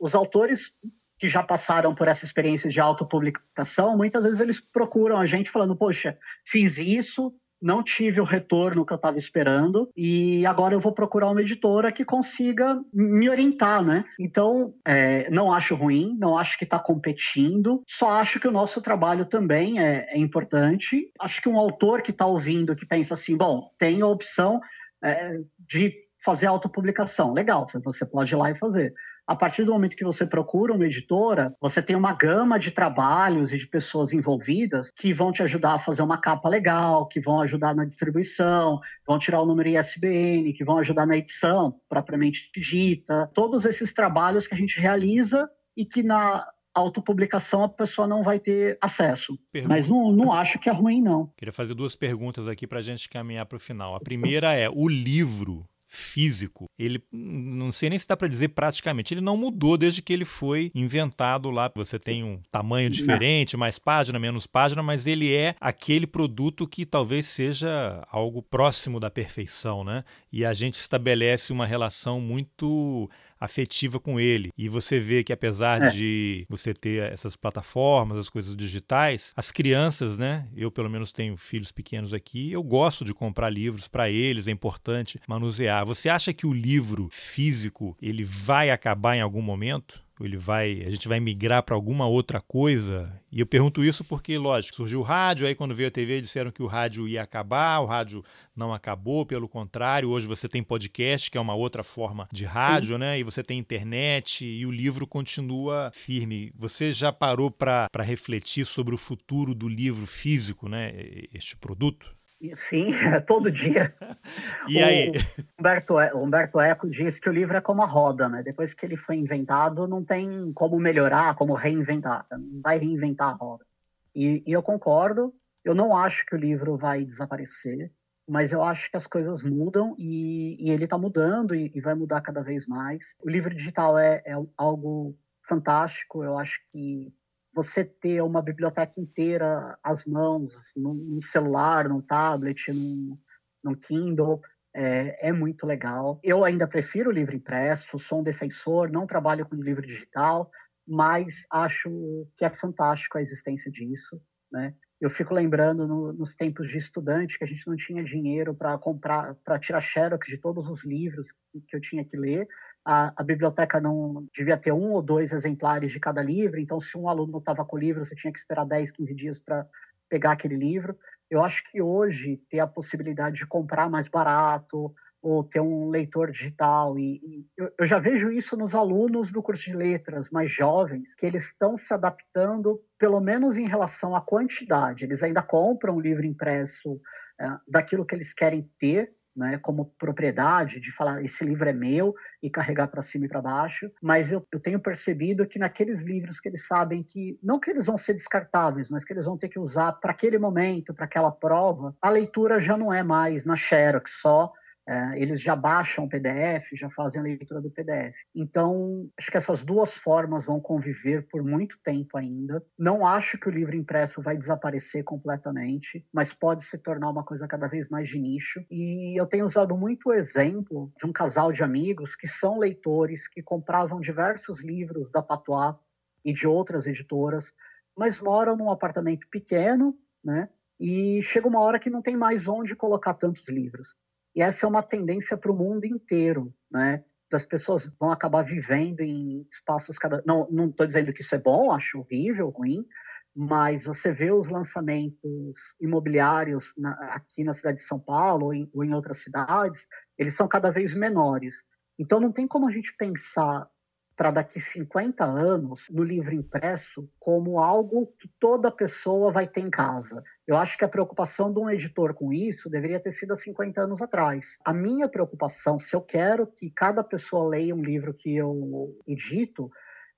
os autores que já passaram por essa experiência de autopublicação, muitas vezes eles procuram a gente falando, poxa, fiz isso, não tive o retorno que eu estava esperando e agora eu vou procurar uma editora que consiga me orientar, né? Então, é, não acho ruim, não acho que está competindo, só acho que o nosso trabalho também é, é importante. Acho que um autor que está ouvindo, que pensa assim, bom, tem a opção é, de fazer autopublicação, legal, você pode ir lá e fazer a partir do momento que você procura uma editora, você tem uma gama de trabalhos e de pessoas envolvidas que vão te ajudar a fazer uma capa legal, que vão ajudar na distribuição, vão tirar o número ISBN, que vão ajudar na edição propriamente dita. Todos esses trabalhos que a gente realiza e que na autopublicação a pessoa não vai ter acesso. Pergunta. Mas não, não acho que é ruim, não. Queria fazer duas perguntas aqui para a gente caminhar para o final. A primeira é: o livro físico, ele não sei nem se dá para dizer praticamente, ele não mudou desde que ele foi inventado lá. Você tem um tamanho diferente, mais página, menos página, mas ele é aquele produto que talvez seja algo próximo da perfeição, né? E a gente estabelece uma relação muito afetiva com ele. E você vê que apesar é. de você ter essas plataformas, as coisas digitais, as crianças, né? Eu pelo menos tenho filhos pequenos aqui, eu gosto de comprar livros para eles, é importante manusear. Você acha que o livro físico ele vai acabar em algum momento? Ele vai, a gente vai migrar para alguma outra coisa? E eu pergunto isso porque, lógico, surgiu o rádio, aí quando veio a TV disseram que o rádio ia acabar, o rádio não acabou, pelo contrário, hoje você tem podcast, que é uma outra forma de rádio, Sim. né? E você tem internet e o livro continua firme. Você já parou para refletir sobre o futuro do livro físico, né? Este produto? Sim, todo dia. e o aí? Humberto, Humberto Eco diz que o livro é como a roda, né? Depois que ele foi inventado, não tem como melhorar, como reinventar. Não vai reinventar a roda. E, e eu concordo. Eu não acho que o livro vai desaparecer, mas eu acho que as coisas mudam e, e ele está mudando e, e, vai mudar cada vez mais. O livro digital é, é algo fantástico. Eu acho que você ter uma biblioteca inteira às mãos, num celular, num tablet, num, num Kindle, é, é, muito legal. Eu ainda prefiro o livro impresso, sou um defensor, não trabalho com livro digital, mas acho que é fantástico a existência disso, né? Eu fico lembrando no, nos tempos de estudante que a gente não tinha dinheiro para comprar, para tirar xerox de todos os livros que eu tinha que ler. A, a, biblioteca não devia ter um ou dois exemplares de cada livro, então se um aluno estava com o livro, você tinha que esperar 10, 15 dias para pegar aquele livro. Eu acho que hoje ter a possibilidade de comprar mais barato, ou ter um leitor digital. E, e eu, eu, já vejo isso nos alunos do curso de letras mais jovens, que eles estão se adaptando, pelo menos em relação à quantidade. Eles ainda compram o livro impresso é, daquilo que eles querem ter, né, como propriedade, de falar esse livro é meu e carregar para cima e para baixo, mas eu, eu, tenho percebido que naqueles livros que eles sabem que, não que eles vão ser descartáveis, mas que eles vão ter que usar para aquele momento, para aquela prova, a leitura já não é mais na Xerox só, é, eles já baixam o PDF, já fazem a leitura do PDF. Então, acho que essas duas formas vão conviver por muito tempo ainda. Não acho que o livro impresso vai desaparecer completamente, mas pode se tornar uma coisa cada vez mais de nicho. E eu tenho usado muito o exemplo de um casal de amigos que são leitores, que compravam diversos livros da Patois e de outras editoras, mas moram num apartamento pequeno, né? E chega uma hora que não tem mais onde colocar tantos livros. E essa é uma tendência para o mundo inteiro, né? Das pessoas vão acabar vivendo em espaços cada. Não, não estou dizendo que isso é bom, acho horrível, ruim, mas você vê os lançamentos imobiliários na, aqui na cidade de São Paulo ou em, ou em outras cidades, eles são cada vez menores. Então não tem como a gente pensar para daqui 50 anos no livro impresso como algo que toda pessoa vai ter em casa. Eu acho que a preocupação de um editor com isso deveria ter sido há 50 anos atrás. A minha preocupação, se eu quero que cada pessoa leia um livro que eu edito,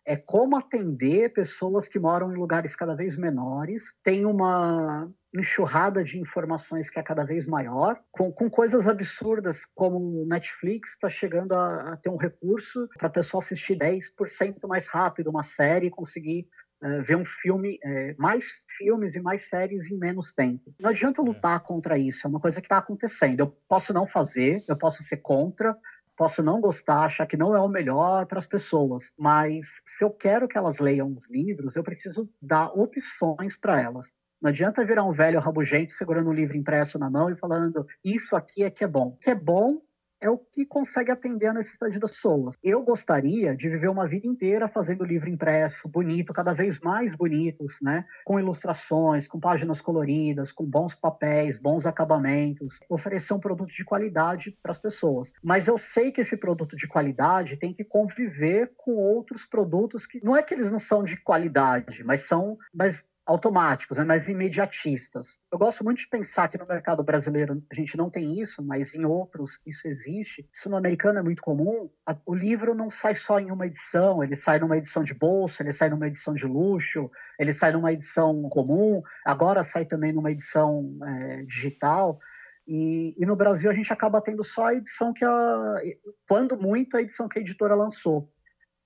é como atender pessoas que moram em lugares cada vez menores, tem uma enxurrada de informações que é cada vez maior, com, com coisas absurdas, como o Netflix está chegando a, a, ter um recurso para a pessoa assistir 10% mais rápido uma série e conseguir é, ver um filme, é, mais filmes e mais séries em menos tempo. Não adianta é. lutar contra isso, é uma coisa que está acontecendo. Eu posso não fazer, eu posso ser contra, posso não gostar, achar que não é o melhor para as pessoas, mas se eu quero que elas leiam os livros, eu preciso dar opções para elas. Não adianta virar um velho rabugento segurando um livro impresso na mão e falando isso aqui é que é bom. O que é bom é o que consegue atender a necessidade das pessoas. Eu gostaria de viver uma vida inteira fazendo livro impresso, bonito, cada vez mais bonitos, né? Com ilustrações, com páginas coloridas, com bons papéis, bons acabamentos, oferecer um produto de qualidade para as pessoas. Mas eu sei que esse produto de qualidade tem que conviver com outros produtos que não é que eles não são de qualidade, mas são, mas automáticos, né, mais imediatistas. Eu gosto muito de pensar que no mercado brasileiro a gente não tem isso, mas em outros isso existe. Isso no americano é muito comum. O livro não sai só em uma edição, ele sai numa edição de bolsa, ele sai numa edição de luxo, ele sai numa edição comum, agora sai também numa edição é, digital. E, e, no Brasil a gente acaba tendo só a edição que a, quando muito, a edição que a editora lançou.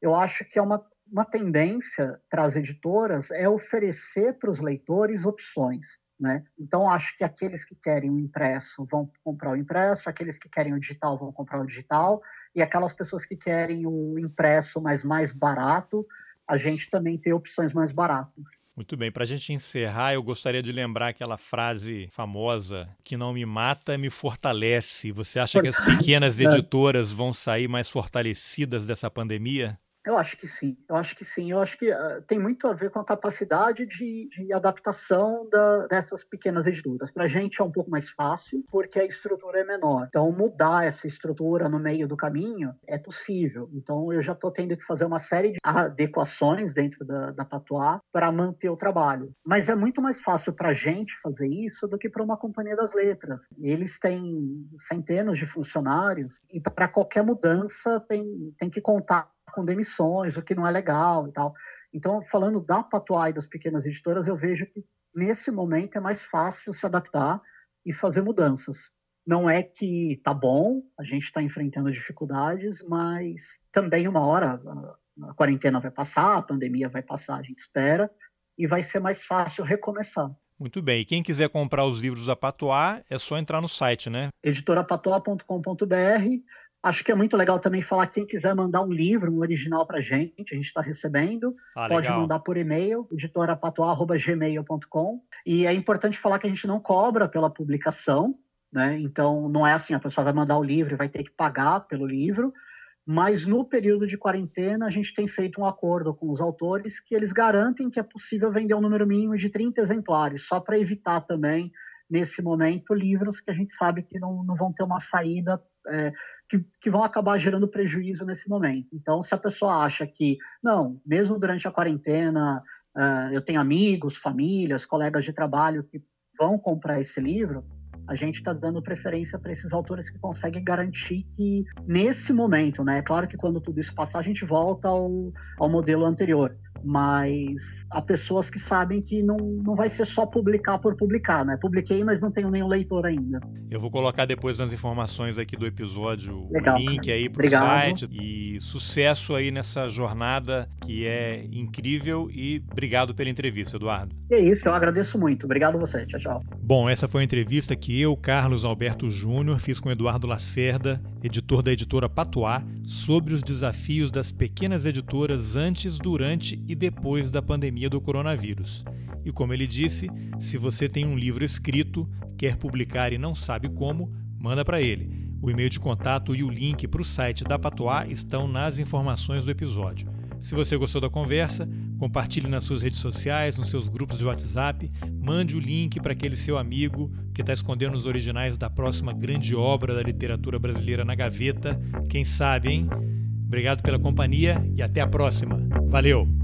Eu acho que é uma uma tendência para as editoras é oferecer para os leitores opções. Né? Então, acho que aqueles que querem o impresso vão comprar o impresso, aqueles que querem o digital vão comprar o digital, e aquelas pessoas que querem um impresso, mas mais barato, a gente também tem opções mais baratas. Muito bem, para a gente encerrar, eu gostaria de lembrar aquela frase famosa: que não me mata, me fortalece. Você acha que as pequenas editoras vão sair mais fortalecidas dessa pandemia? Eu acho que sim, eu acho que sim. Eu acho que uh, tem muito a ver com a capacidade de, de adaptação da, dessas pequenas editoras. Para a gente é um pouco mais fácil, porque a estrutura é menor. Então, mudar essa estrutura no meio do caminho é possível. Então, eu já estou tendo que fazer uma série de adequações dentro da, da Patois para manter o trabalho. Mas é muito mais fácil para a gente fazer isso do que para uma companhia das letras. Eles têm centenas de funcionários e para qualquer mudança tem, tem que contar com demissões, o que não é legal e tal. Então, falando da e das pequenas editoras, eu vejo que nesse momento é mais fácil se adaptar e fazer mudanças. Não é que tá bom, a gente está enfrentando dificuldades, mas também uma hora a quarentena vai passar, a pandemia vai passar, a gente espera, e vai ser mais fácil recomeçar. Muito bem. E quem quiser comprar os livros da Patois, é só entrar no site, né? editorapatois.com.br. Acho que é muito legal também falar que quem quiser mandar um livro, um original para a gente, a gente está recebendo. Ah, pode mandar por e-mail, editorapatuá.gmail.com. E é importante falar que a gente não cobra pela publicação, né? Então não é assim, a pessoa vai mandar o livro e vai ter que pagar pelo livro. Mas no período de quarentena, a gente tem feito um acordo com os autores que eles garantem que é possível vender um número mínimo de 30 exemplares, só para evitar também, nesse momento, livros que a gente sabe que não, não vão ter uma saída é, que, que, vão acabar gerando prejuízo nesse momento. Então, se a pessoa acha que, não, mesmo durante a quarentena, uh, eu tenho amigos, famílias, colegas de trabalho que vão comprar esse livro, a gente está dando preferência para esses autores que conseguem garantir que, nesse momento, né? É claro que quando tudo isso passar, a gente volta ao, ao modelo anterior mas há pessoas que sabem que não, não vai ser só publicar por publicar, né? Publiquei, mas não tenho nenhum leitor ainda. Eu vou colocar depois nas informações aqui do episódio Legal, o link cara. aí pro Obrigado. site e sucesso aí nessa jornada que é incrível e obrigado pela entrevista, Eduardo. É isso, eu agradeço muito. Obrigado a você. Tchau, tchau. Bom, essa foi a entrevista que eu, Carlos Alberto Júnior, fiz com Eduardo Lacerda, editor da editora Patois, sobre os desafios das pequenas editoras antes, durante e depois da pandemia do coronavírus. E como ele disse, se você tem um livro escrito, quer publicar e não sabe como, manda para ele. O e-mail de contato e o link para o site da Patois estão nas informações do episódio. Se você gostou da conversa, compartilhe nas suas redes sociais, nos seus grupos de WhatsApp, mande o link para aquele seu amigo que está escondendo os originais da próxima grande obra da literatura brasileira na gaveta. Quem sabe, hein? Obrigado pela companhia e até a próxima. Valeu!